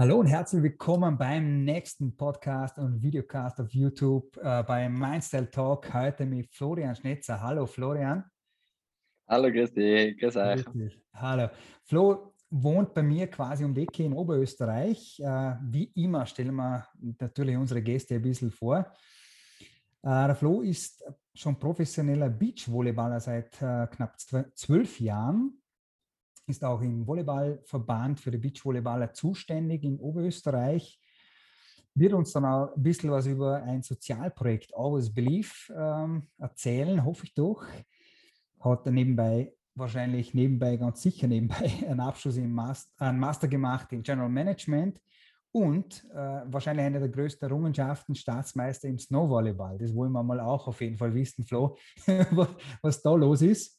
Hallo und herzlich willkommen beim nächsten Podcast und Videocast auf YouTube äh, beim Mindstyle Talk. Heute mit Florian Schnetzer. Hallo Florian. Hallo, grüß dich. Grüß euch. Hallo. Flo wohnt bei mir quasi um die Ecke in Oberösterreich. Äh, wie immer stellen wir natürlich unsere Gäste ein bisschen vor. Äh, der Flo ist schon professioneller Beachvolleyballer seit äh, knapp zwölf Jahren ist auch im Volleyballverband für die Beachvolleyballer zuständig in Oberösterreich. Wird uns dann auch ein bisschen was über ein Sozialprojekt Always Believe ähm, erzählen, hoffe ich doch. Hat er nebenbei, wahrscheinlich nebenbei, ganz sicher nebenbei, einen Abschluss im Master, einen Master gemacht in General Management und äh, wahrscheinlich eine der größten Errungenschaften, Staatsmeister im Snowvolleyball. Das wollen wir mal auch auf jeden Fall wissen, Flo, was da los ist.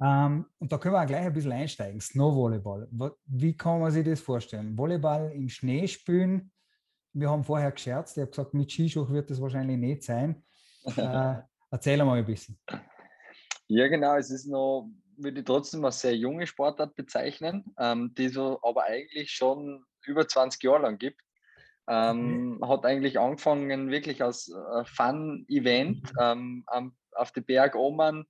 Ähm, und da können wir auch gleich ein bisschen einsteigen. Snowvolleyball. Wie kann man sich das vorstellen? Volleyball im Schnee spielen. Wir haben vorher gescherzt. Ich habe gesagt, mit Skischuh wird das wahrscheinlich nicht sein. Äh, erzähl mal ein bisschen. Ja, genau. Es ist noch, würde ich trotzdem als sehr junge Sportart bezeichnen, ähm, die so aber eigentlich schon über 20 Jahre lang gibt. Ähm, okay. Hat eigentlich angefangen wirklich als äh, Fun-Event mhm. ähm, auf die Berg Oman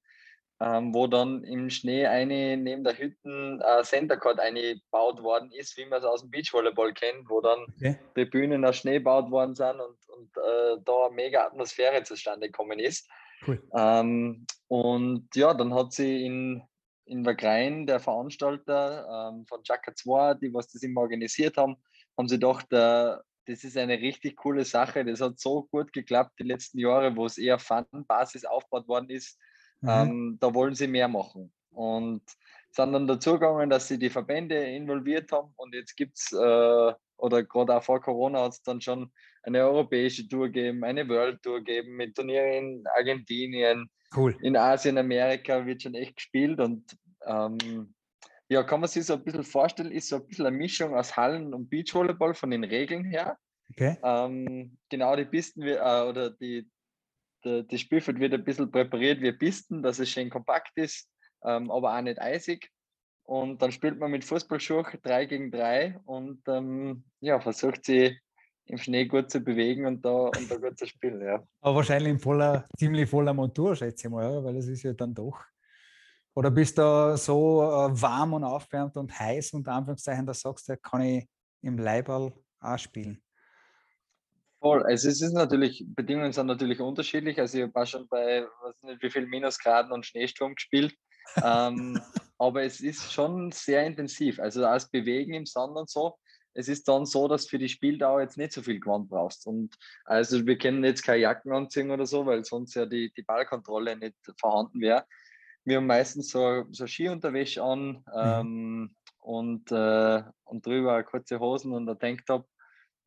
ähm, wo dann im Schnee eine neben der Hütten äh, Center Court eingebaut worden ist, wie man es aus dem Beachvolleyball kennt, wo dann okay. die Bühnen aus Schnee gebaut worden sind und, und äh, da eine mega Atmosphäre zustande gekommen ist. Cool. Ähm, und ja, dann hat sie in, in Wagrein, der Veranstalter ähm, von Chaka 2, die was das immer organisiert haben, haben sie gedacht, äh, das ist eine richtig coole Sache. Das hat so gut geklappt die letzten Jahre, wo es eher Fun-Basis aufgebaut worden ist Mhm. Ähm, da wollen sie mehr machen. Und sind dann dazugegangen, dass sie die Verbände involviert haben. Und jetzt gibt es, äh, oder gerade auch vor Corona hat es dann schon eine europäische Tour gegeben, eine World Tour gegeben mit Turnieren in Argentinien, cool. in Asien, Amerika wird schon echt gespielt. Und ähm, ja, kann man sich so ein bisschen vorstellen, ist so ein bisschen eine Mischung aus Hallen- und Beachvolleyball von den Regeln her. Okay. Ähm, genau, die Pisten äh, oder die, das Spielfeld wird ein bisschen präpariert wie Pisten, dass es schön kompakt ist, ähm, aber auch nicht eisig. Und dann spielt man mit Fußballschuh 3 gegen 3 und ähm, ja, versucht sie im Schnee gut zu bewegen und da, und da gut zu spielen. Ja. Aber wahrscheinlich in voller, ziemlich voller Montur, schätze ich mal, weil es ist ja dann doch. Oder bist du so äh, warm und aufwärmt und heiß, unter Anführungszeichen, dass du sagst, da kann ich im Leiberl auch spielen? Voll. Also es ist natürlich, Bedingungen sind natürlich unterschiedlich. Also ich habe auch schon bei, weiß nicht wie viel Minusgraden und Schneesturm gespielt. ähm, aber es ist schon sehr intensiv. Also als Bewegen im Sand und so. Es ist dann so, dass für die Spieldauer jetzt nicht so viel Gewand brauchst. Und also wir können jetzt keine Jacken anziehen oder so, weil sonst ja die, die Ballkontrolle nicht vorhanden wäre. Wir haben meistens so, so Skiunterwäsche an mhm. ähm, und, äh, und drüber kurze Hosen und ein Tanktop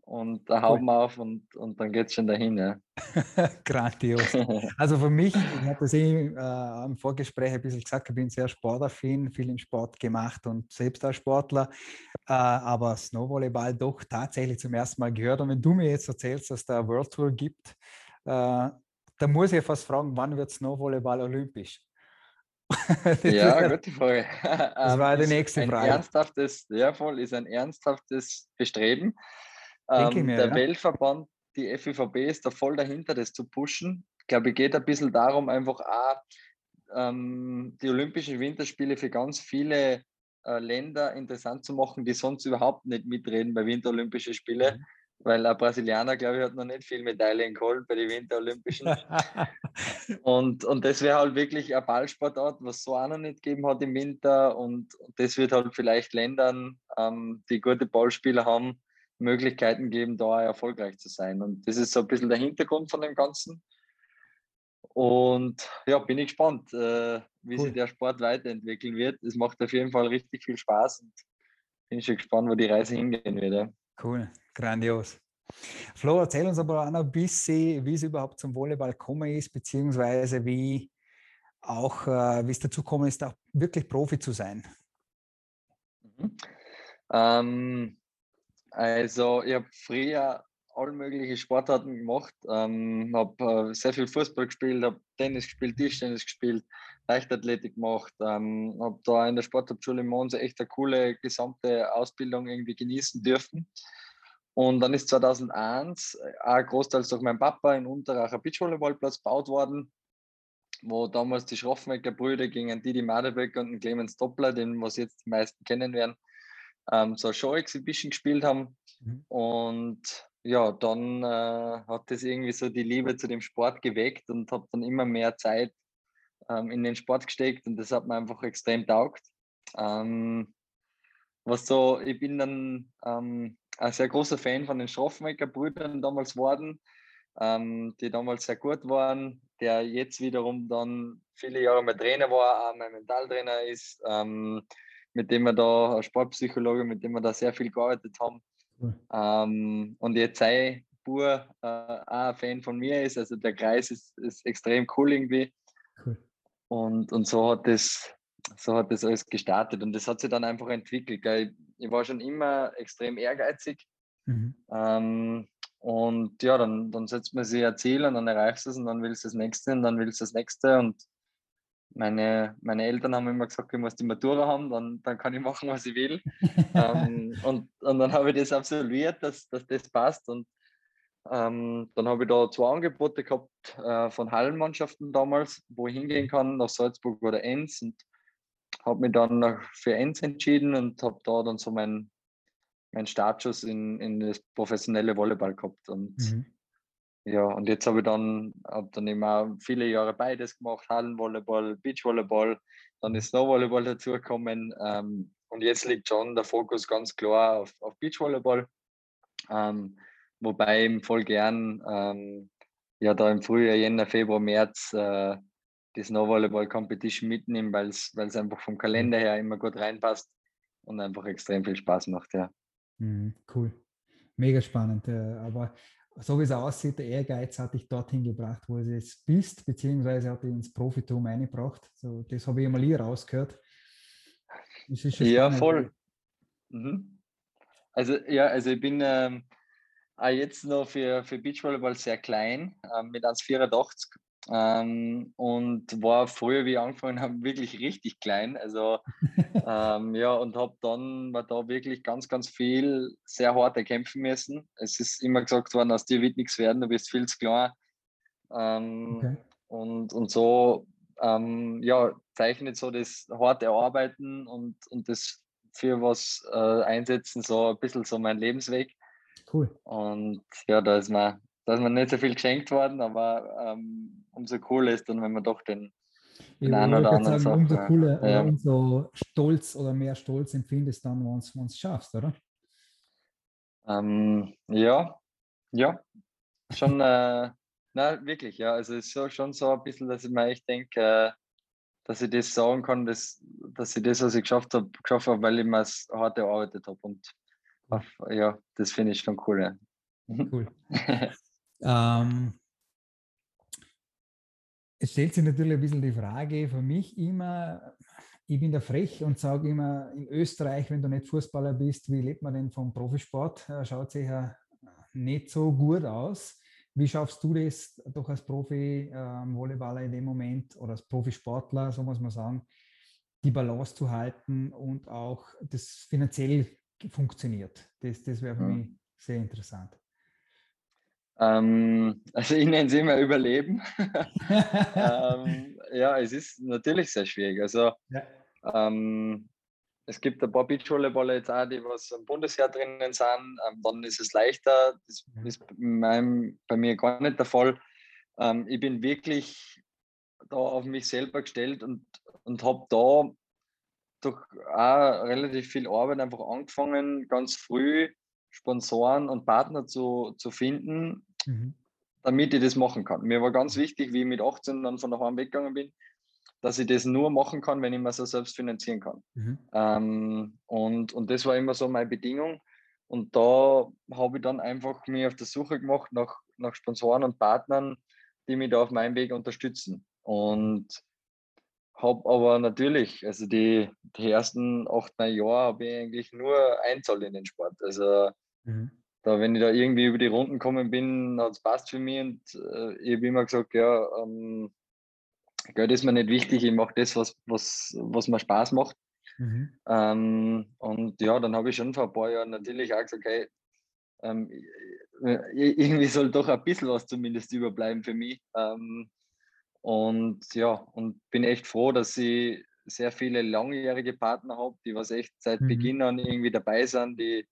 und da hauen wir auf und, und dann geht es schon dahin. Ja. Grandios. Also für mich, ich habe das eh äh, im Vorgespräch ein bisschen gesagt, ich bin sehr sportaffin, viel im Sport gemacht und selbst als Sportler, äh, aber Snowvolleyball doch tatsächlich zum ersten Mal gehört. Und wenn du mir jetzt erzählst, dass es da eine World Tour gibt, äh, da muss ich fast fragen, wann wird Snowvolleyball olympisch? ja, gute Frage. Das war die nächste ein Frage. Ernsthaftes, ja voll, ist ein ernsthaftes Bestreben. Ähm, mir, der ja. Weltverband, die FIVB ist da voll dahinter, das zu pushen. Ich glaube, es geht ein bisschen darum, einfach auch ähm, die Olympischen Winterspiele für ganz viele äh, Länder interessant zu machen, die sonst überhaupt nicht mitreden bei Winterolympischen Spielen. Mhm. Weil ein Brasilianer, glaube ich, hat noch nicht viel Medaillen geholt bei den Winterolympischen. und, und das wäre halt wirklich ein Ballsportart, was so auch noch nicht gegeben hat im Winter. Und, und das wird halt vielleicht Ländern, ähm, die gute Ballspieler haben, Möglichkeiten geben, da erfolgreich zu sein. Und das ist so ein bisschen der Hintergrund von dem Ganzen. Und ja, bin ich gespannt, äh, wie cool. sich der Sport weiterentwickeln wird. Es macht auf jeden Fall richtig viel Spaß und bin schon gespannt, wo die Reise hingehen wird. Ja. Cool, grandios. Flo, erzähl uns aber auch noch ein bisschen, wie es überhaupt zum Volleyball gekommen ist, beziehungsweise wie auch, äh, wie es dazu gekommen ist, auch wirklich Profi zu sein. Mhm. Ähm, also ich habe früher alle möglichen Sportarten gemacht. Ähm, habe äh, sehr viel Fußball gespielt, habe Tennis gespielt, Tischtennis gespielt, Leichtathletik gemacht. Ähm, habe da in der Sporthauptschule Mons echt eine coole gesamte Ausbildung irgendwie genießen dürfen. Und dann ist 2001 auch großteils durch meinen Papa in Unterach ein Beachvolleyballplatz gebaut worden, wo damals die Schroffenegger Brüder gegen Didi Madeböck und Clemens Doppler, den was jetzt die meisten kennen werden, ähm, so eine Show-Exhibition gespielt haben. Mhm. Und ja, dann äh, hat das irgendwie so die Liebe zu dem Sport geweckt und habe dann immer mehr Zeit ähm, in den Sport gesteckt und das hat mir einfach extrem taugt. Ähm, was so, ich bin dann ähm, ein sehr großer Fan von den Schroffenegger-Brüdern damals worden, ähm, die damals sehr gut waren, der jetzt wiederum dann viele Jahre mein Trainer war, auch mein Mentaltrainer ist, ähm, mit dem wir da, Sportpsychologe, mit dem wir da sehr viel gearbeitet haben. Cool. Ähm, und jetzt sei Bur äh, auch ein Fan von mir ist, also der Kreis ist, ist extrem cool irgendwie. Cool. Und, und so hat das so hat das alles gestartet und das hat sich dann einfach entwickelt. Gell. Ich war schon immer extrem ehrgeizig. Mhm. Ähm, und ja, dann, dann setzt man sich ein Ziel und dann erreichst du es und dann willst du das nächste und dann willst du das nächste. Und meine, meine Eltern haben immer gesagt, ich muss die Matura haben, dann, dann kann ich machen, was ich will. ähm, und, und dann habe ich das absolviert, dass, dass das passt. Und ähm, dann habe ich da zwei Angebote gehabt äh, von Hallenmannschaften damals, wo ich hingehen kann, nach Salzburg oder Enns. Und habe mich dann für Enns entschieden und habe da dann so meinen mein Startschuss in, in das professionelle Volleyball gehabt. Und mhm. Ja, und jetzt habe ich dann, hab dann immer viele Jahre beides gemacht, Hallenvolleyball, Beachvolleyball, dann ist Snowvolleyball dazugekommen ähm, und jetzt liegt schon der Fokus ganz klar auf, auf Beachvolleyball, ähm, wobei ich voll gern ähm, ja da im Frühjahr, Jänner, Februar, März äh, die Snowvolleyball Competition mitnehme, weil es einfach vom Kalender her immer gut reinpasst und einfach extrem viel Spaß macht, ja. Mhm, cool. Mega spannend. Äh, aber so wie es aussieht, der Ehrgeiz hat dich dorthin gebracht, wo du jetzt bist, beziehungsweise hat dich ins Profitum eingebracht. So, das habe ich mal hier rausgehört. ja, voll. Mhm. Also ja, also ich bin ähm, jetzt noch für, für Beachvolleyball sehr klein, ähm, mit 1,84 ähm, und war früher, wie ich angefangen habe, wirklich richtig klein. Also ähm, ja, und habe dann war da wirklich ganz, ganz viel sehr hart erkämpfen müssen. Es ist immer gesagt worden, aus dir wird nichts werden, du bist viel zu klein. Ähm, okay. und, und so ähm, ja, zeichnet so das harte Arbeiten und, und das für was äh, einsetzen, so ein bisschen so mein Lebensweg. Cool. Und ja, da ist mir da ist mir nicht so viel geschenkt worden, aber ähm, umso cooler ist dann, wenn man doch den, den einen oder anderen sagen, Umso cooler, ja. umso stolz oder mehr Stolz empfindest dann, wenn du es schaffst, oder? Ähm, ja, ja, schon, äh, na wirklich, ja, also es ist so, schon so ein bisschen, dass ich mir echt denke, äh, dass ich das sagen kann, dass, dass ich das, was ich geschafft habe, geschafft habe, weil ich mir es hart erarbeitet habe und ja, das finde ich schon cool. Ja. Cool. Ähm, es stellt sich natürlich ein bisschen die Frage für mich immer, ich bin da frech und sage immer, in Österreich, wenn du nicht Fußballer bist, wie lebt man denn vom Profisport? Schaut sich ja nicht so gut aus. Wie schaffst du das doch als Profi-Volleyballer ähm, in dem Moment oder als Profisportler, so muss man sagen, die Balance zu halten und auch das finanziell funktioniert? Das, das wäre für mhm. mich sehr interessant. Ähm, also ich nenne es immer Überleben. ähm, ja, es ist natürlich sehr schwierig. Also ja. ähm, es gibt ein paar Beachvolleyballer jetzt auch, die was im Bundesheer drinnen sind. Ähm, dann ist es leichter. Das ist meinem, bei mir gar nicht der Fall. Ähm, ich bin wirklich da auf mich selber gestellt und, und habe da durch auch relativ viel Arbeit einfach angefangen, ganz früh Sponsoren und Partner zu, zu finden, mhm. damit ich das machen kann. Mir war ganz wichtig, wie ich mit 18 dann von daheim weggegangen bin, dass ich das nur machen kann, wenn ich mir so selbst finanzieren kann. Mhm. Ähm, und, und das war immer so meine Bedingung. Und da habe ich dann einfach mich auf der Suche gemacht nach, nach Sponsoren und Partnern, die mich da auf meinem Weg unterstützen. Und habe aber natürlich, also die, die ersten acht, neun Jahre habe ich eigentlich nur Einzahl in den Sport. Also mhm. Da, wenn ich da irgendwie über die Runden gekommen bin, hat es passt für mich und äh, ich habe immer gesagt, ja, ähm, Geld ist mir nicht wichtig, ich mache das, was, was, was mir Spaß macht. Mhm. Ähm, und ja, dann habe ich schon vor ein paar Jahren natürlich auch gesagt, hey, ähm, irgendwie soll doch ein bisschen was zumindest überbleiben für mich. Ähm, und ja, und bin echt froh, dass ich sehr viele langjährige Partner habe, die was echt seit mhm. Beginn an irgendwie dabei sind, die,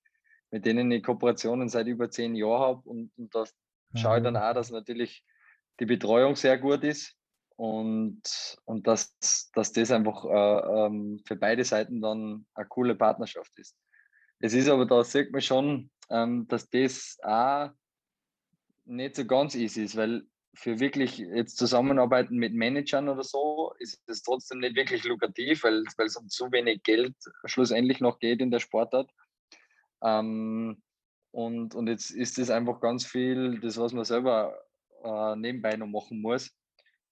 mit denen ich Kooperationen seit über zehn Jahren habe. Und, und da schaue ich dann auch, dass natürlich die Betreuung sehr gut ist und, und dass, dass das einfach äh, ähm, für beide Seiten dann eine coole Partnerschaft ist. Es ist aber, da sieht man schon, ähm, dass das auch nicht so ganz easy ist, weil für wirklich jetzt Zusammenarbeiten mit Managern oder so ist es trotzdem nicht wirklich lukrativ, weil, weil es um zu wenig Geld schlussendlich noch geht in der Sportart. Ähm, und, und jetzt ist es einfach ganz viel, das, was man selber äh, nebenbei noch machen muss.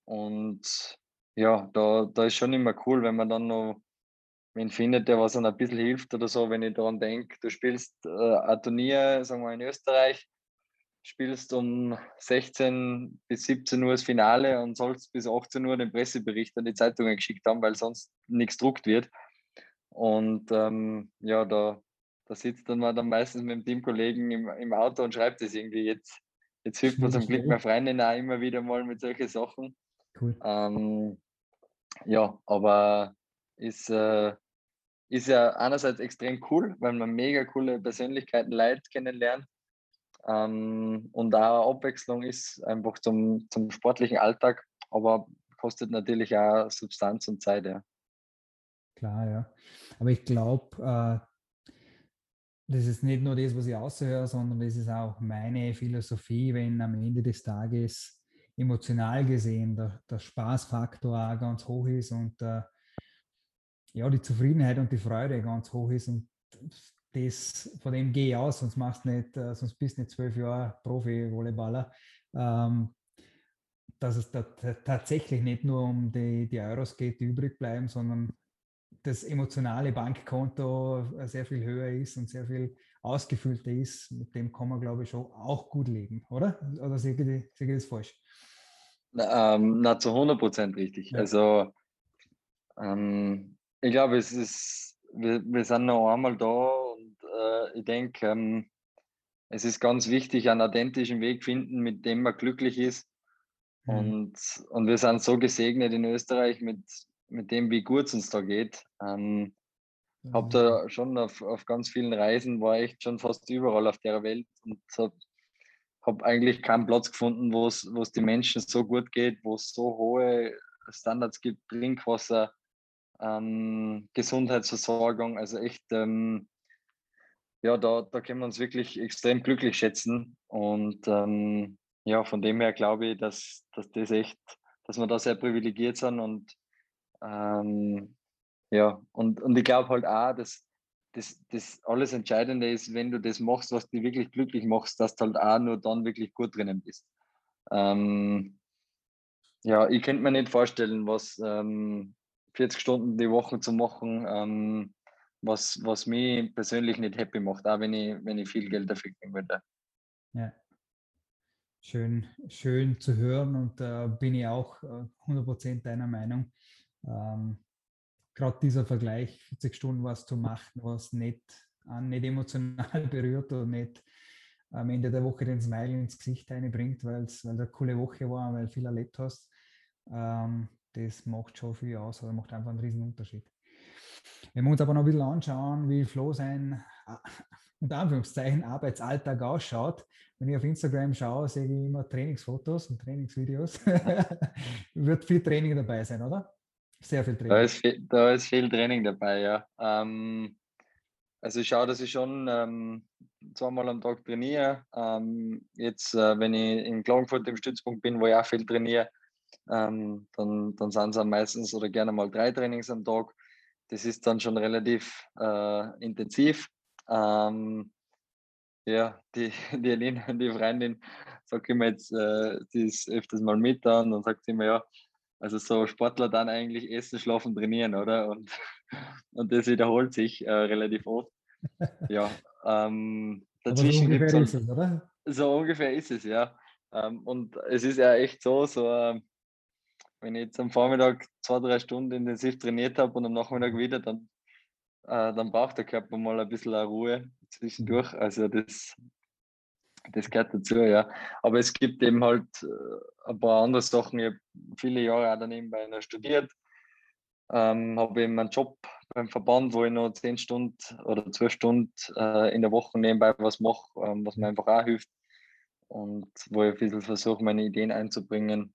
Und ja, da, da ist schon immer cool, wenn man dann noch wen findet, der was dann ein bisschen hilft oder so, wenn ich daran denke, du spielst äh, ein Turnier, sagen wir in Österreich, spielst um 16 bis 17 Uhr das Finale und sollst bis 18 Uhr den Pressebericht an die Zeitungen geschickt haben, weil sonst nichts druckt wird. Und ähm, ja, da, da sitzt dann man dann meistens mit dem Teamkollegen im, im Auto und schreibt es irgendwie jetzt. Jetzt hilft mir zum Glück meine Freundin auch immer wieder mal mit solchen Sachen. Cool. Ähm, ja, aber ist, äh, ist ja einerseits extrem cool, weil man mega coole Persönlichkeiten, Leute kennenlernt. Ähm, und auch Abwechslung ist einfach zum, zum sportlichen Alltag, aber kostet natürlich auch Substanz und Zeit, ja. Klar, ja. Aber ich glaube, äh, das ist nicht nur das, was ich aushöre, sondern das ist auch meine Philosophie, wenn am Ende des Tages emotional gesehen der, der Spaßfaktor auch ganz hoch ist und äh, ja, die Zufriedenheit und die Freude ganz hoch ist und das, von dem gehe ich aus, sonst machst nicht, äh, sonst bist du nicht zwölf Jahre Profi-Volleyballer. Ähm, dass es da tatsächlich nicht nur um die, die Euros geht, die übrig bleiben, sondern das emotionale Bankkonto sehr viel höher ist und sehr viel ausgefüllter ist, mit dem kann man, glaube ich, schon auch gut leben, oder? Oder sehe ich, ich das falsch? Na, ähm, na, zu 100 Prozent richtig. Ja. Also, ähm, ich glaube, es ist, wir, wir sind noch einmal da und äh, ich denke, ähm, es ist ganz wichtig, einen authentischen Weg finden, mit dem man glücklich ist. Mhm. Und, und wir sind so gesegnet in Österreich mit, mit dem, wie gut es uns da geht. Ähm, mhm. Habe da schon auf, auf ganz vielen Reisen, war echt schon fast überall auf der Welt und habe hab eigentlich keinen Platz gefunden, wo es die Menschen so gut geht, wo es so hohe Standards gibt, Trinkwasser, ähm, Gesundheitsversorgung. Also echt, ähm, ja, da, da können wir uns wirklich extrem glücklich schätzen. Und ähm, ja, von dem her glaube ich, dass, dass das echt, dass wir da sehr privilegiert sind und ähm, ja, und, und ich glaube halt auch, dass das, das alles Entscheidende ist, wenn du das machst, was dich wirklich glücklich machst, dass du halt auch nur dann wirklich gut drinnen bist. Ähm, ja, ich könnte mir nicht vorstellen, was, ähm, 40 Stunden die Woche zu machen, ähm, was, was mich persönlich nicht happy macht, auch wenn ich, wenn ich viel Geld dafür kriegen würde. Ja. Schön, schön zu hören und da äh, bin ich auch äh, 100% deiner Meinung. Ähm, Gerade dieser Vergleich, 40 Stunden was zu machen, was nicht, äh, nicht emotional berührt oder nicht am Ende der Woche den Smile ins Gesicht einbringt, weil es eine coole Woche war, weil du viel erlebt hast. Ähm, das macht schon viel aus oder macht einfach einen riesen Unterschied. Wenn wir uns aber noch ein bisschen anschauen, wie Flo sein, äh, unter Anführungszeichen, Arbeitsalltag ausschaut, wenn ich auf Instagram schaue, sehe ich immer Trainingsfotos und Trainingsvideos. Wird viel Training dabei sein, oder? Sehr viel Training. Da ist viel, da ist viel Training dabei, ja. Ähm, also ich schaue, dass ich schon ähm, zweimal am Tag trainiere. Ähm, jetzt, äh, wenn ich in Klagenfurt im Stützpunkt bin, wo ich auch viel trainiere, ähm, dann, dann sind es meistens oder gerne mal drei Trainings am Tag. Das ist dann schon relativ äh, intensiv. Ähm, ja, die, die Elina, die Freundin, sagt immer jetzt, äh, die ist öfters mal mit da und dann sagt sie immer, ja, also so Sportler dann eigentlich essen, schlafen, trainieren, oder? Und, und das wiederholt sich äh, relativ oft. Ja, ähm, dazwischen gibt es. Halt, oder? So ungefähr ist es, ja. Ähm, und es ist ja echt so, so ähm, wenn ich jetzt am Vormittag zwei, drei Stunden intensiv trainiert habe und am Nachmittag mhm. wieder, dann, äh, dann braucht der Körper mal ein bisschen Ruhe zwischendurch. Mhm. Also das, das gehört dazu, ja. Aber es gibt eben halt äh, ein paar andere Sachen. Ich habe viele Jahre auch daneben bei einer studiert, ähm, habe eben einen Job beim Verband, wo ich noch zehn Stunden oder zwölf Stunden äh, in der Woche nebenbei was mache, ähm, was mir einfach auch hilft und wo ich ein bisschen versuche, meine Ideen einzubringen.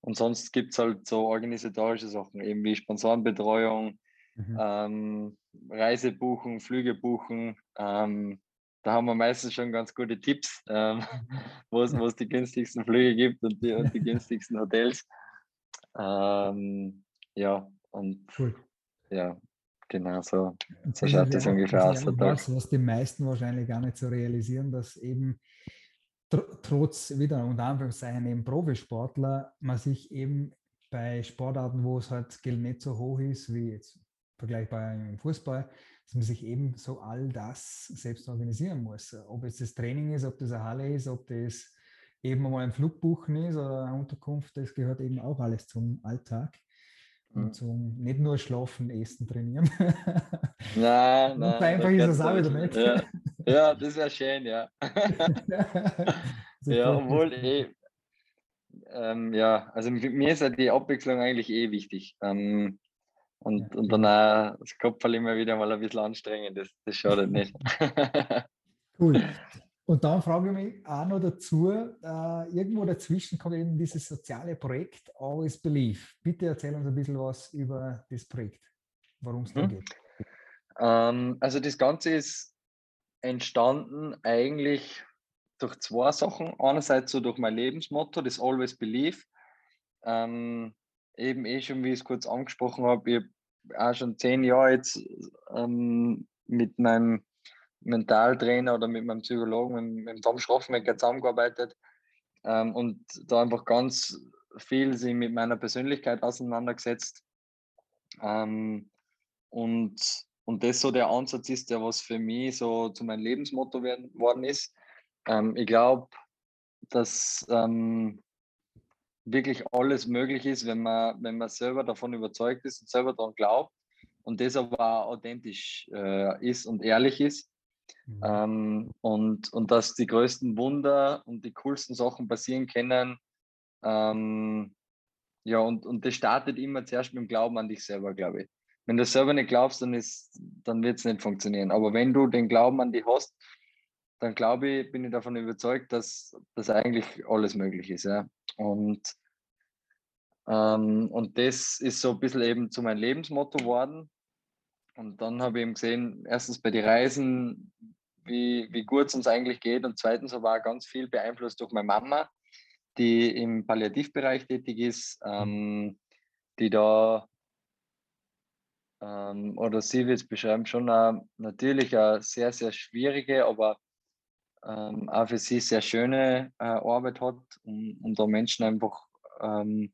Und sonst gibt es halt so organisatorische Sachen, eben wie Sponsorenbetreuung, mhm. ähm, Reise buchen, Flüge buchen. Ähm, da haben wir meistens schon ganz gute Tipps, ähm, wo es die günstigsten Flüge gibt und die, und die günstigsten Hotels. Ähm, ja, und cool. ja, genau so, so schaut das ungefähr aus. Was, was die meisten wahrscheinlich gar nicht so realisieren, dass eben tr trotz wieder unter Anführungszeichen eben Profisportler man sich eben bei Sportarten, wo es halt Geld nicht so hoch ist, wie jetzt vergleichbar im Fußball, dass man sich eben so all das selbst organisieren muss. Ob es das Training ist, ob das eine Halle ist, ob das eben mal ein Flugbuchen ist oder eine Unterkunft, das gehört eben auch alles zum Alltag. Und mhm. zum nicht nur schlafen, essen, trainieren. Nein, nein. einfach ist es auch wieder nicht. Ja, ja das wäre schön, ja. ja, obwohl eh, ähm, ja, also mir ist ja die Abwechslung eigentlich eh wichtig. Ähm, und, und dann auch das Kopf immer wieder mal ein bisschen anstrengend, das, das schadet nicht. cool. Und dann frage ich mich auch noch dazu, äh, irgendwo dazwischen kommt eben dieses soziale Projekt Always Believe. Bitte erzähl uns ein bisschen was über das Projekt, worum es da hm. geht. Ähm, also das Ganze ist entstanden eigentlich durch zwei Sachen. Einerseits so durch mein Lebensmotto, das Always Believe. Ähm, eben eh schon, wie ich es kurz angesprochen habe, ich habe auch schon zehn Jahre jetzt ähm, mit meinem Mentaltrainer oder mit meinem Psychologen, mit, mit Tom Schroffmecker zusammengearbeitet ähm, und da einfach ganz viel sich mit meiner Persönlichkeit auseinandergesetzt. Ähm, und, und das so der Ansatz ist, der was für mich so zu meinem Lebensmotto werden, worden ist. Ähm, ich glaube, dass ähm, wirklich alles möglich ist, wenn man, wenn man selber davon überzeugt ist und selber daran glaubt und das aber auch authentisch äh, ist und ehrlich ist. Mhm. Ähm, und, und dass die größten Wunder und die coolsten Sachen passieren können. Ähm, ja, und, und das startet immer zuerst mit dem Glauben an dich selber, glaube ich. Wenn du selber nicht glaubst, dann, dann wird es nicht funktionieren. Aber wenn du den Glauben an dich hast, dann glaube ich, bin ich davon überzeugt, dass das eigentlich alles möglich ist. Ja. Und, ähm, und das ist so ein bisschen eben zu meinem Lebensmotto geworden. Und dann habe ich eben gesehen, erstens bei den Reisen, wie, wie gut es uns eigentlich geht. Und zweitens war ganz viel beeinflusst durch meine Mama, die im Palliativbereich tätig ist, ähm, die da, ähm, oder sie wird es beschreiben, schon eine, natürlich eine sehr, sehr schwierige, aber ähm, auch für sie sehr schöne äh, Arbeit hat, um, um da Menschen einfach ähm,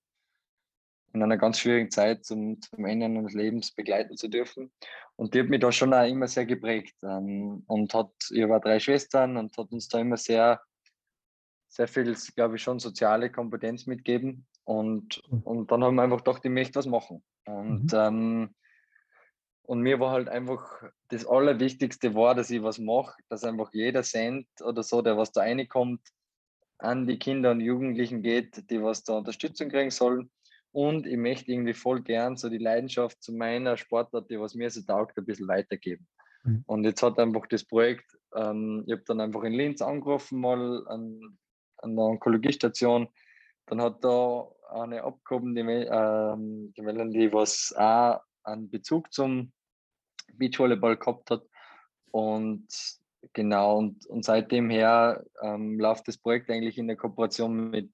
in einer ganz schwierigen Zeit zum, zum Ende des Lebens begleiten zu dürfen. Und die hat mich da schon auch immer sehr geprägt. Ähm, und hat, ihr war drei Schwestern und hat uns da immer sehr, sehr viel, glaube ich, schon soziale Kompetenz mitgeben. Und, mhm. und dann haben wir einfach gedacht, ich möchte was machen. Und, mhm. ähm, und mir war halt einfach das Allerwichtigste war, dass ich was mache, dass einfach jeder Cent oder so, der was da reinkommt, an die Kinder und Jugendlichen geht, die was da Unterstützung kriegen sollen und ich möchte irgendwie voll gern so die Leidenschaft zu meiner Sportart, die was mir so taugt, ein bisschen weitergeben. Mhm. Und jetzt hat einfach das Projekt, ähm, ich habe dann einfach in Linz angerufen, mal an, an der Onkologiestation. Dann hat da eine abgehoben, die, ähm, die Melanie, was auch einen Bezug zum Beachvolleyball gehabt hat. Und genau, und, und seitdem her ähm, läuft das Projekt eigentlich in der Kooperation mit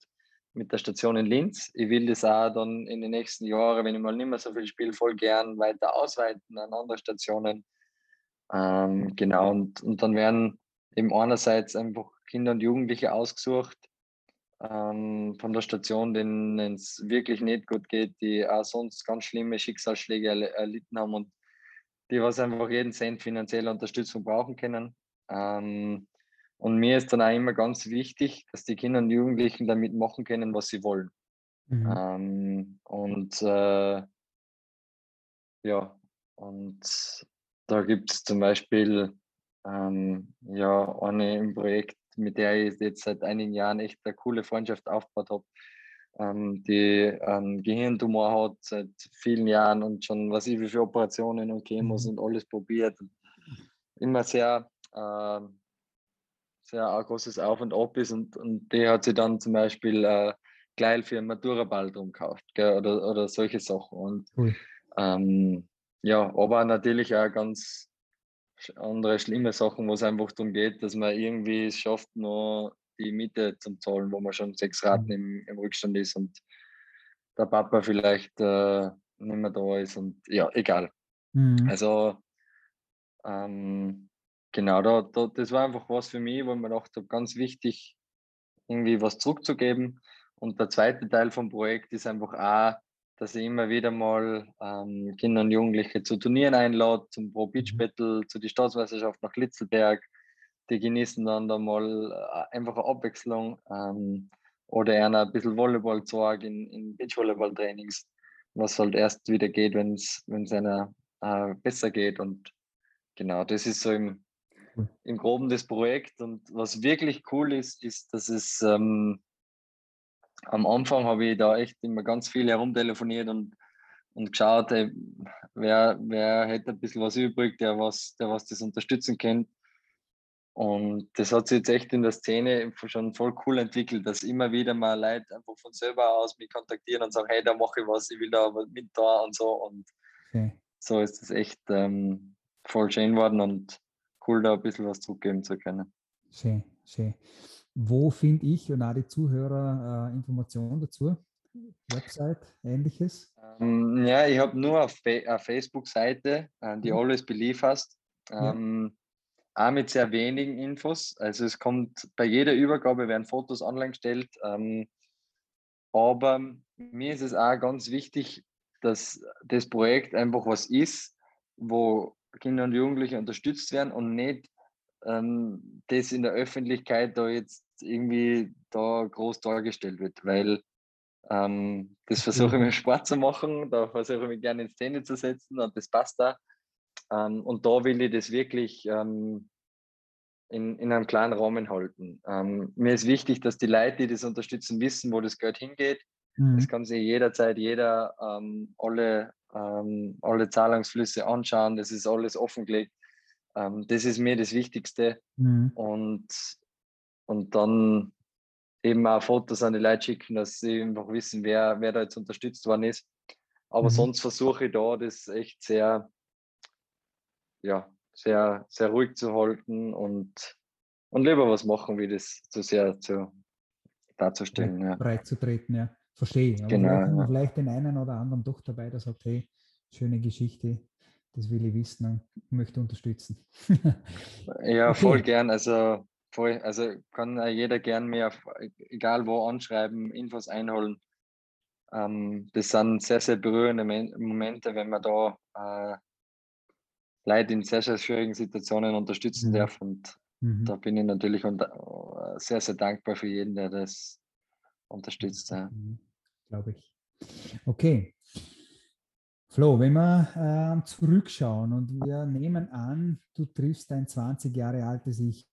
mit der Station in Linz. Ich will das auch dann in den nächsten Jahren, wenn ich mal nicht mehr so viel spiele, voll gern weiter ausweiten an andere Stationen. Ähm, genau, und, und dann werden eben einerseits einfach Kinder und Jugendliche ausgesucht ähm, von der Station, denen es wirklich nicht gut geht, die auch sonst ganz schlimme Schicksalsschläge erlitten haben und die was einfach jeden Cent finanzielle Unterstützung brauchen können. Ähm, Und mir ist dann auch immer ganz wichtig, dass die Kinder und Jugendlichen damit machen können, was sie wollen. Mhm. Ähm, und äh, ja, und da gibt es zum Beispiel ähm, ja, eine im Projekt, mit der ich jetzt seit einigen Jahren echt eine coole Freundschaft aufgebaut habe, ähm, die einen Gehirntumor hat seit vielen Jahren und schon was ich wie viele Operationen und Chemos mhm. und alles probiert. Immer sehr, äh, sehr ein großes Auf und Ab ist und, und die hat sie dann zum Beispiel äh, gleich für einen Matura-Ball drum gekauft oder, oder solche Sachen. Und cool. ähm, ja, aber natürlich auch ganz andere schlimme Sachen, wo es einfach darum geht, dass man irgendwie es schafft, noch die Miete zum Zahlen, wo man schon sechs Raten mhm. im, im Rückstand ist und der Papa vielleicht äh, nicht mehr da ist und ja, egal. Mhm. Also ähm, genau, da, da, das war einfach was für mich, wo ich mir dachte, ganz wichtig, irgendwie was zurückzugeben. Und der zweite Teil vom Projekt ist einfach auch, dass ich immer wieder mal ähm, Kinder und Jugendliche zu Turnieren einlade, zum Pro Beach mhm. Battle, zu die Staatsmeisterschaft nach Litzelberg. Die genießen dann da mal äh, einfach eine Abwechslung ähm, oder einer ein bisschen Volleyball zeigen in, in Beachvolleyball-Trainings, was halt erst wieder geht, wenn es einer äh, besser geht. Und genau, das ist so im, im Groben das Projekt. Und was wirklich cool ist, ist, dass es ähm, am Anfang habe ich da echt immer ganz viel herumtelefoniert und, und geschaut, ey, wer, wer hätte ein bisschen was übrig, der was, der was das unterstützen kennt. Und das hat sich jetzt echt in der Szene schon voll cool entwickelt, dass immer wieder mal Leute einfach von selber aus mich kontaktieren und sagen, hey, da mache ich was, ich will da mit da und so. Und okay. so ist es echt ähm, voll schön geworden und cool, da ein bisschen was zurückgeben zu können. Schön, schön. Wo finde ich und auch die Zuhörer äh, Informationen dazu? Website, ähnliches? Ähm, ja, ich habe nur auf eine Facebook-Seite, äh, die mhm. Always Believe hast. Ähm, ja. Auch mit sehr wenigen Infos. Also es kommt bei jeder Übergabe werden Fotos online gestellt. Ähm, aber mir ist es auch ganz wichtig, dass das Projekt einfach was ist, wo Kinder und Jugendliche unterstützt werden und nicht ähm, das in der Öffentlichkeit da jetzt irgendwie da groß dargestellt wird, weil ähm, das versuche ich mit Sport zu machen, da versuche ich mich gerne in Szene zu setzen und das passt da. Ähm, und da will ich das wirklich ähm, in, in einem kleinen Rahmen halten. Ähm, mir ist wichtig, dass die Leute, die das unterstützen, wissen, wo das Geld hingeht. Mhm. Das kann sich jederzeit jeder ähm, alle, ähm, alle Zahlungsflüsse anschauen. Das ist alles offengelegt. das ist mir das Wichtigste. Mhm. Und und dann eben auch Fotos an die Leute schicken, dass sie einfach wissen, wer, wer da jetzt unterstützt worden ist. Aber mhm. sonst versuche ich da das echt sehr, ja, sehr, sehr ruhig zu halten und, und lieber was machen, wie das zu sehr zu, darzustellen. Breit, ja. breit zu treten, ja. Verstehe. Aber genau, vielleicht, ja. vielleicht den einen oder anderen doch dabei, der sagt, hey, schöne Geschichte, das will ich wissen und möchte unterstützen. ja, okay. voll gern. Also Voll, also kann jeder gern mehr, egal wo, anschreiben, Infos einholen. Ähm, das sind sehr, sehr berührende Momente, wenn man da äh, Leute in sehr, sehr schwierigen Situationen unterstützen mhm. darf. Und mhm. da bin ich natürlich äh, sehr, sehr dankbar für jeden, der das unterstützt. Ja. Mhm. Glaube ich. Okay. Flo, wenn wir äh, zurückschauen und wir nehmen an, du triffst ein 20 Jahre altes Ich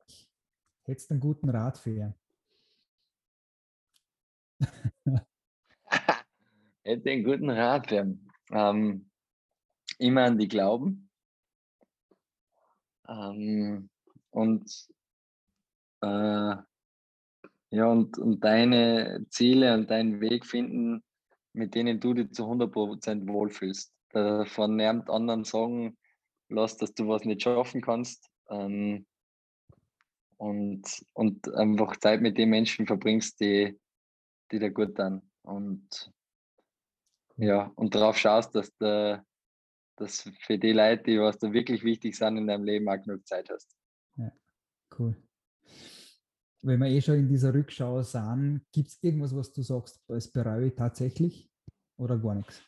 Hättest du einen guten Rat für ihn? Hätte einen guten Rat für ihn. Ähm, immer an die glauben. Ähm, und äh, ja, und, und deine Ziele und deinen Weg finden, mit denen du dich zu 100% wohlfühlst. Davon niemand anderen sagen, lass, dass du was nicht schaffen kannst. Ähm, und, und einfach Zeit mit den Menschen verbringst, die, die dir gut tun. Und ja, und darauf schaust, dass du dass für die Leute, die was da wirklich wichtig sind in deinem Leben, auch genug Zeit hast. Ja, cool. Wenn wir eh schon in dieser Rückschau sind, gibt es irgendwas, was du sagst, es bereue ich tatsächlich oder gar nichts?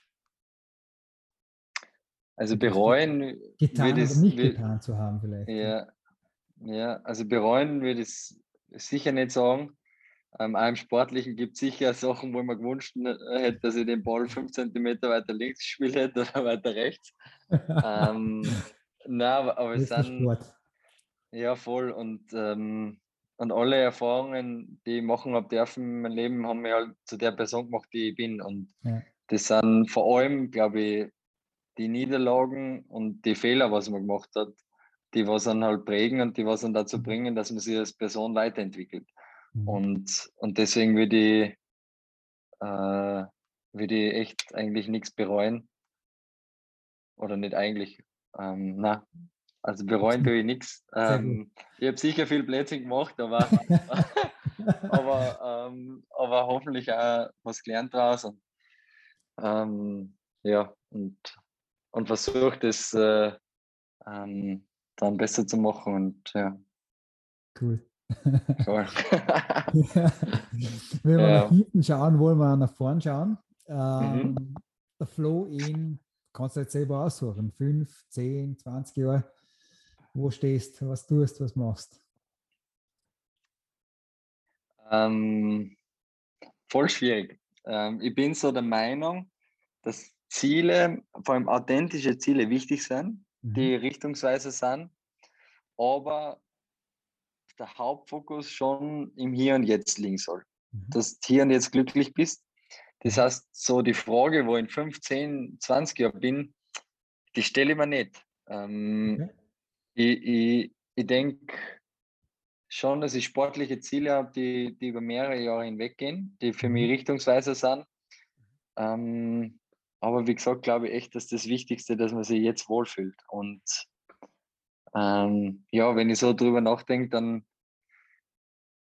Also bereuen getan oder nicht getan zu haben vielleicht. Ja, Ja, also bereuen würde ich es sicher nicht sagen. Ähm, auch im Sportlichen gibt es sicher Sachen, wo man gewünscht hätte, dass ich den Ball fünf Zentimeter weiter links gespielt hätte oder weiter rechts. ähm, nein, aber, aber es sind. Sport. Ja, voll. Und, ähm, und alle Erfahrungen, die ich machen habe dürfen in meinem Leben, haben mich halt zu der Person gemacht, die ich bin. Und ja. das sind vor allem, glaube ich, die Niederlagen und die Fehler, was man gemacht hat, die was dann halt prägen und die was dann dazu mhm. bringen, dass man sich als Person weiterentwickelt. Mhm. Und, und deswegen würde ich, äh, würde ich echt eigentlich nichts bereuen. Oder nicht eigentlich. Ähm, na, also bereuen tue ich nichts. Ähm, ich habe sicher viel Blödsinn gemacht, aber, aber, ähm, aber hoffentlich auch was gelernt daraus. Und, ähm, ja, und, und versucht es äh, ähm, dann besser zu machen. Und ja. Cool. Cool. Wenn wir ja. nach hinten schauen, wollen wir nach vorn schauen. Ähm, mhm. Der Flow in, kannst du jetzt selber aussuchen, 5, 10, 20 Jahre, wo stehst, was tust, was machst? Ähm, voll schwierig. Ähm, ich bin so der Meinung, dass Ziele, vor allem authentische Ziele wichtig sind, mhm. die richtungsweise sind, aber der Hauptfokus schon im Hier und Jetzt liegen soll. Mhm. Dass du hier und jetzt glücklich bist. Das heißt, so die Frage, wo ich in 15, 20 Jahren bin, die stelle ich mir nicht. Ähm, okay. Ich, ich, ich denke schon, dass ich sportliche Ziele habe, die, die über mehrere Jahre hinweg gehen, die für mich mhm. richtungsweiser sind. Ähm, aber wie gesagt, glaube ich echt, dass das Wichtigste, dass man sich jetzt wohlfühlt. Und ähm, ja, wenn ich so drüber nachdenke, dann,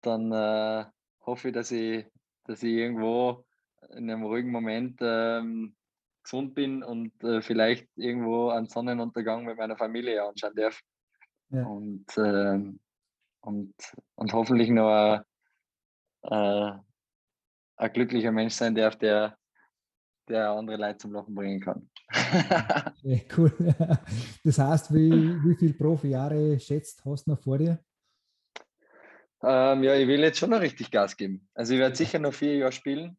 dann äh, hoffe ich dass, ich, dass ich irgendwo in einem ruhigen Moment ähm, gesund bin und äh, vielleicht irgendwo einen Sonnenuntergang mit meiner Familie anschauen darf. Ja. Und, äh, und, und hoffentlich noch ein, ein glücklicher Mensch sein darf, der, der andere Leute zum Lachen bringen kann. ja, cool. Das heißt, wie, wie viele Profi-Jahre schätzt hast du noch vor dir? Ähm, ja, ich will jetzt schon noch richtig Gas geben. Also ich werde sicher noch vier Jahre spielen.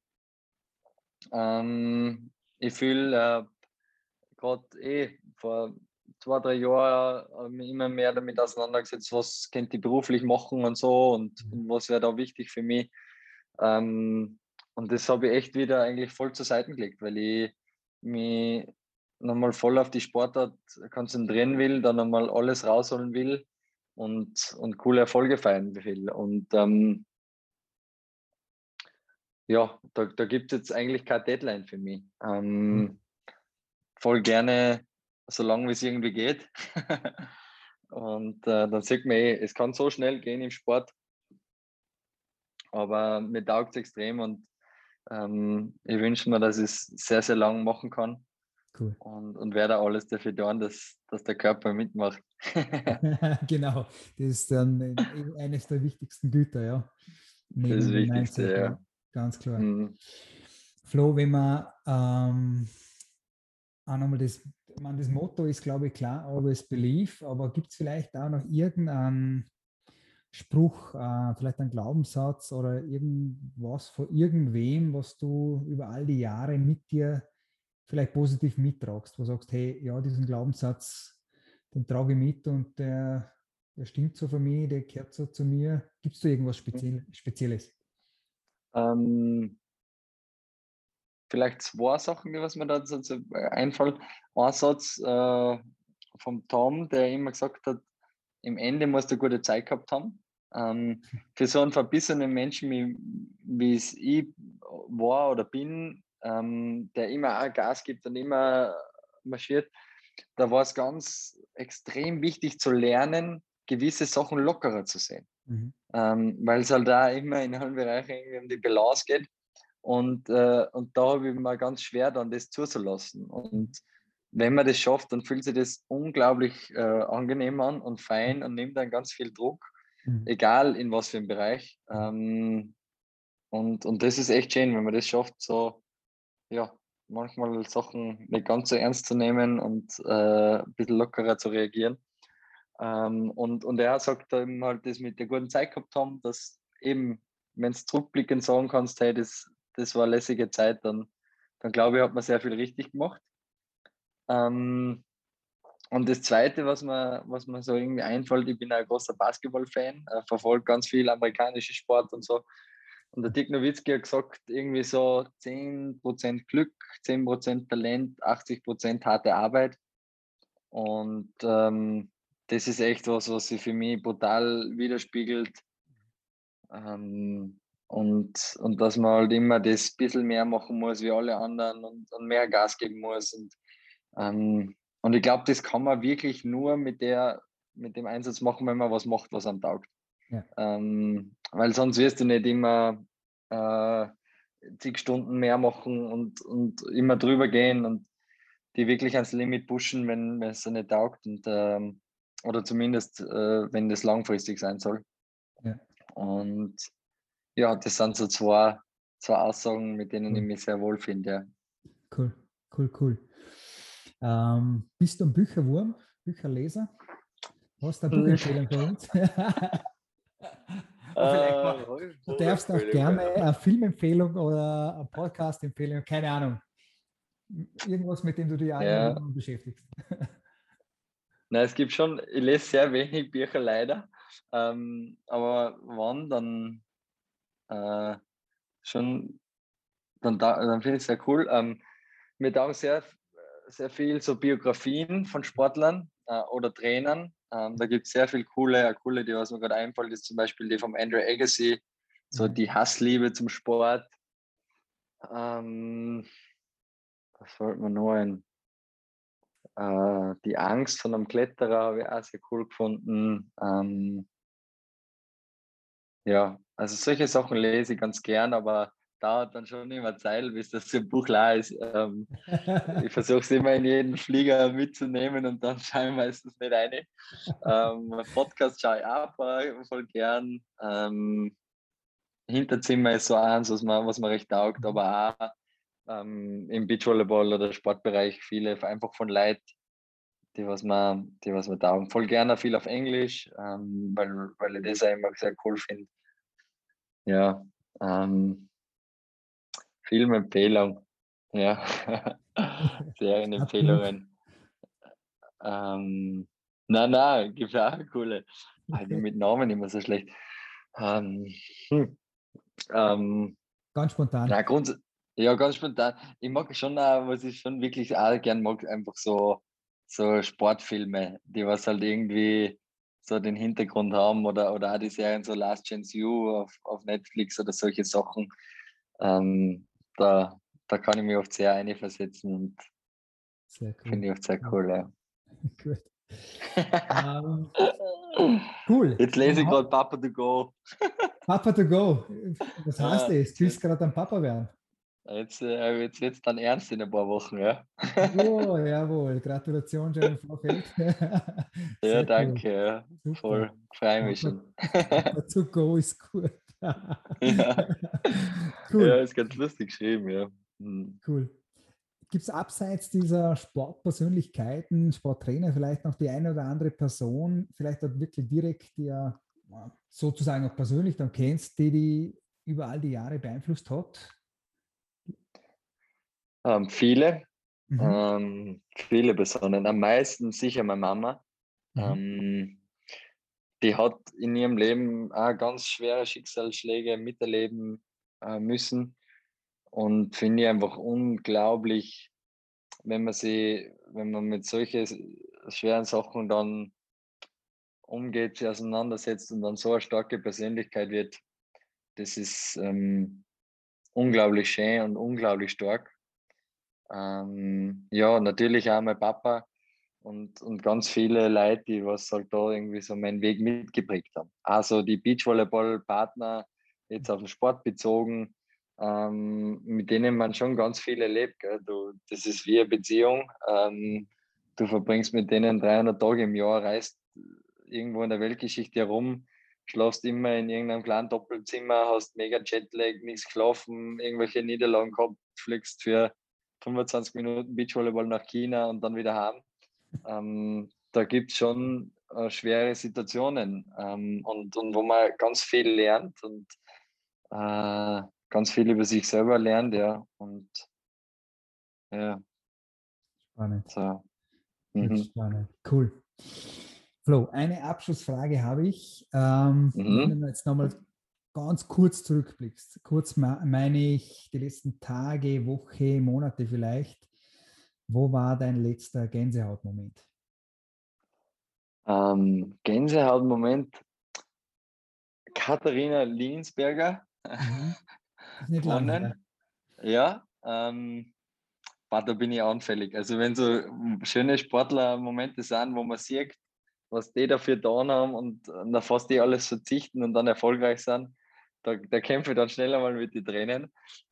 Ähm, ich fühle äh, gerade eh vor zwei, drei Jahren äh, immer mehr damit auseinandergesetzt, was könnte ich beruflich machen und so und, mhm. und was wäre da wichtig für mich. Ähm, und das habe ich echt wieder eigentlich voll zur Seite gelegt, weil ich mich nochmal voll auf die Sportart konzentrieren will, dann nochmal alles rausholen will und, und coole Erfolge feiern will. Und ähm, ja, da, da gibt es jetzt eigentlich keine Deadline für mich. Ähm, mhm. Voll gerne, so lange wie es irgendwie geht. und äh, dann sieht man eh, es kann so schnell gehen im Sport. Aber mir taugt es extrem und ähm, ich wünsche mir, dass ich es sehr, sehr lang machen kann. Cool. Und, und werde alles dafür tun, dass, dass der Körper mitmacht. genau, das ist dann eines der wichtigsten Güter, ja. Neben das Wichtigste, Mindset, ja. Ganz klar. Mhm. Flo, wenn man ähm, auch nochmal das, man, das Motto ist, glaube ich, klar, always believe, aber gibt es vielleicht auch noch irgendeinen Spruch, äh, vielleicht ein Glaubenssatz oder irgendwas von irgendwem, was du über all die Jahre mit dir vielleicht positiv mittragst, wo du sagst, hey, ja, diesen Glaubenssatz, den trage ich mit und der, der stimmt so für mich, der gehört so zu mir. Gibt es da irgendwas Speziell, Spezielles? Ähm, vielleicht zwei Sachen, was mir da einfällt. Ein Satz äh, vom Tom, der immer gesagt hat, im Ende musst du eine gute Zeit gehabt haben. Ähm, für so einen verbissenen Menschen, wie, wie es ich war oder bin, ähm, der immer auch Gas gibt und immer marschiert, da war es ganz extrem wichtig zu lernen, gewisse Sachen lockerer zu sehen. Mhm. Ähm, weil es halt da immer in allen Bereichen um die Balance geht. Und, äh, und da habe ich mir ganz schwer, dann das zuzulassen. Und wenn man das schafft, dann fühlt sich das unglaublich äh, angenehm an und fein und nimmt dann ganz viel Druck mhm. egal in was für einem Bereich. Ähm, und, und das ist echt schön, wenn man das schafft, so ja, manchmal Sachen nicht ganz so ernst zu nehmen und äh, ein bisschen lockerer zu reagieren. Ähm, und, und er sagt eben halt, das mit der guten Zeit gehabt haben, dass eben, wenn du zurückblickend sagen kannst, hey, das, das war eine lässige Zeit, dann, dann glaube ich, hat man sehr viel richtig gemacht. Ähm, und das Zweite, was mir, was so irgendwie einfällt, ich bin ein großer Basketball-Fan, äh, verfolge ganz viel amerikanische Sport und so. Und der Dick Nowitzki hat gesagt, irgendwie so 10% Glück, 10% Talent, 80% harte Arbeit. Und ähm, das ist echt was, was sich für mich brutal widerspiegelt. Ähm, und, und dass man halt immer das bisschen mehr machen muss wie alle anderen und, und mehr Gas geben muss. Und, ähm, und ich glaube, das kann man wirklich nur mit, der, mit dem Einsatz machen, wenn man was macht, was am taugt. Ja. Ähm, weil sonst wirst du nicht immer äh, zig Stunden mehr machen und, und immer drüber gehen und die wirklich ans Limit pushen, wenn, es nicht taugt. Und, ähm, oder zumindest, äh, wenn das langfristig sein soll. Ja. Und ja, das sind so zwei, zwei Aussagen, mit denen ich mich sehr wohl finde. Ja. Cool, cool, cool. Ähm, bist du ein Bücherwurm, Bücherleser? Hast du eine Buchempfehlung für uns? Äh, du darfst auch gerne eine Filmempfehlung oder eine Podcast-Empfehlung, keine Ahnung. Irgendwas, mit dem du dich ja. beschäftigst. Nein, es gibt schon, ich lese sehr wenig Bücher leider. Ähm, aber wann, dann äh, schon, dann, dann finde ich es sehr cool. Ähm, mir taugen sehr, sehr viel so Biografien von Sportlern äh, oder Trainern. Ähm, da gibt es sehr viel coole, coole, die was mir gerade einfällt, ist zum Beispiel die vom Andrew Agassi, so mhm. die Hassliebe zum Sport. Ähm, was fällt mir noch ein? Äh, die Angst von einem Kletterer habe ich auch sehr cool gefunden. Ähm, ja, also solche Sachen lese ich ganz gern, aber dauert dann schon immer Zeit, bis das im Buch klar ist. Ähm, ich versuche es immer in jeden Flieger mitzunehmen und dann schaue ich meistens nicht rein. Ähm, Podcast schaue ich auch voll gern. Ähm, Hinterzimmer ist so eins, was man, was man recht taugt, aber auch ähm, im Beachvolleyball oder Sportbereich viele einfach von Leid, die was man, die was man taugen. Voll gerne viel auf Englisch, ähm, weil, weil ich das auch immer sehr cool finde. Ja, ähm, Filmempfehlung. Ja, Serienempfehlungen. ähm, nein, nein, gibt auch coole. Also mit Namen immer so schlecht. Ähm, hm, ähm, ganz spontan. Na, grunds ja, ganz spontan. Ich mag schon auch, was ich schon wirklich auch gern mag, einfach so, so Sportfilme, die was halt irgendwie so den Hintergrund haben oder, oder auch die Serien so Last Chance You auf, auf Netflix oder solche Sachen. Ähm, da, da kann ich mich oft sehr einversetzen und cool. finde ich oft sehr cool. Ja. Gut. um, ähm, cool. Jetzt lese ich gerade Papa to Go. Papa to Go. Was heißt ja, das? Du willst gerade ein Papa werden. Jetzt, äh, jetzt wird es dann ernst in ein paar Wochen, ja. Oh, jawohl. Gratulation schon im Vorfeld. ja, danke. Cool. Ja. Voll. Freue mich schon. To go ist gut. Ja. Cool. Ja, ist ganz lustig geschrieben, ja. Hm. Cool. Gibt es abseits dieser Sportpersönlichkeiten, Sporttrainer, vielleicht noch die eine oder andere Person, vielleicht auch wirklich direkt, die ja sozusagen auch persönlich dann kennst, die die über all die Jahre beeinflusst hat? Ähm, viele, mhm. ähm, viele Personen. Am meisten sicher meine Mama. Mhm. Ähm, die hat in ihrem Leben auch ganz schwere Schicksalsschläge miterleben äh, müssen. Und finde ich einfach unglaublich, wenn man sie, wenn man mit solchen schweren Sachen dann umgeht, sie auseinandersetzt und dann so eine starke Persönlichkeit wird. Das ist ähm, unglaublich schön und unglaublich stark. Ähm, ja, natürlich auch mein Papa und, und ganz viele Leute, die was halt da irgendwie so meinen Weg mitgeprägt haben. Also die Beachvolleyball-Partner, jetzt auf den Sport bezogen, ähm, mit denen man schon ganz viel erlebt. Gell? Du, das ist wie eine Beziehung. Ähm, du verbringst mit denen 300 Tage im Jahr, reist irgendwo in der Weltgeschichte herum, schlafst immer in irgendeinem kleinen Doppelzimmer, hast mega Jetlag, nichts geschlafen, irgendwelche Niederlagen gehabt, fliegst für 25 Minuten Beachvolleyball nach China und dann wieder heim. Ähm, da gibt es schon äh, schwere Situationen ähm, und, und wo man ganz viel lernt und äh, ganz viel über sich selber lernt, ja. Und ja. Spannend. So. Mhm. Spannend. Cool. Flo, eine Abschlussfrage habe ich. Ähm, mhm. Wenn du jetzt nochmal ganz kurz zurückblickst, kurz meine ich die letzten Tage, Woche, Monate vielleicht, wo war dein letzter Gänsehautmoment? Ähm, Gänsehautmoment, Katharina Linsberger. Mhm. Nicht lange. Ja, ähm, da bin ich anfällig. Also wenn so schöne Sportler-Momente sind, wo man sieht, was die dafür getan haben und na fast die alles verzichten und dann erfolgreich sind, da, da kämpfe ich dann schneller mal mit den Tränen.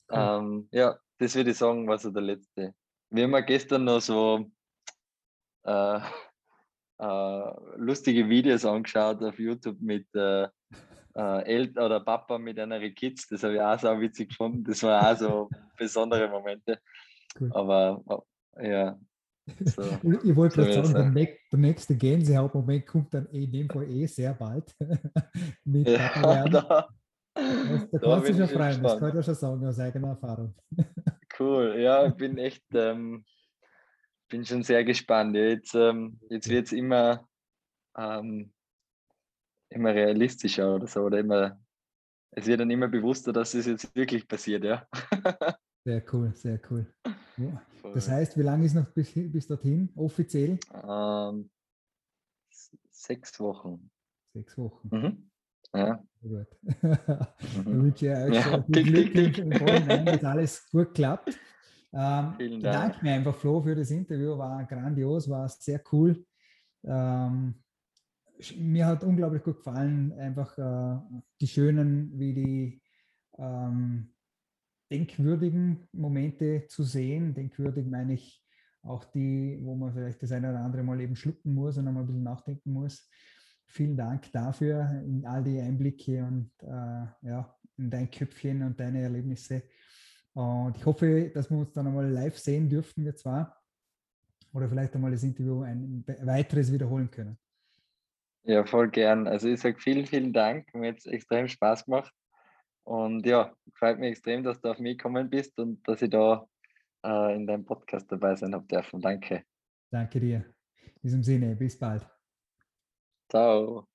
Cool. Ähm, ja, das würde ich sagen, war so der letzte. Wir haben gestern noch so äh, äh, lustige Videos angeschaut auf YouTube mit äh, äh, Eltern oder Papa mit einer Kids. Das habe ich auch so witzig gefunden. Das war auch so besondere Momente. Cool. Aber ja, so, ich wollte gerade so sagen, der, der, nächste Gänsehautmoment kommt dann in dem Fall eh sehr bald. mit ja, da, da, da kannst du schon freuen, das kann ich ja schon sagen aus eigener Erfahrung. Cool, ja, ich bin echt, ähm, bin schon sehr gespannt. Jetzt, ähm, jetzt wird es immer, ähm, immer realistischer oder so, oder immer, es wird dann immer bewusster, dass es jetzt wirklich passiert, ja. Sehr cool, sehr cool. Ja. Das heißt, wie lange ist noch bis, bis dorthin offiziell? Ähm, sechs Wochen. Sechs Wochen. Mhm. Ja. Gut. Mhm. euch ja, viel Glück im Vorhinein, dass alles gut klappt. Ähm, Vielen Dank. Danke mir einfach, Flo, für das Interview. War grandios, war sehr cool. Ähm, mir hat unglaublich gut gefallen, einfach äh, die schönen wie die ähm, denkwürdigen Momente zu sehen. Denkwürdig meine ich auch die, wo man vielleicht das eine oder andere Mal eben schlucken muss und einmal ein bisschen nachdenken muss. Vielen Dank dafür, in all die Einblicke und äh, ja, in dein Köpfchen und deine Erlebnisse. Und ich hoffe, dass wir uns dann einmal live sehen dürften, wir zwar. Oder vielleicht einmal das Interview ein weiteres wiederholen können. Ja, voll gern. Also ich sage vielen, vielen Dank. Mir hat es extrem Spaß gemacht. Und ja, freut mich extrem, dass du auf mich gekommen bist und dass ich da äh, in deinem Podcast dabei sein habe dürfen. Danke. Danke dir. In diesem Sinne, bis bald. Tchau.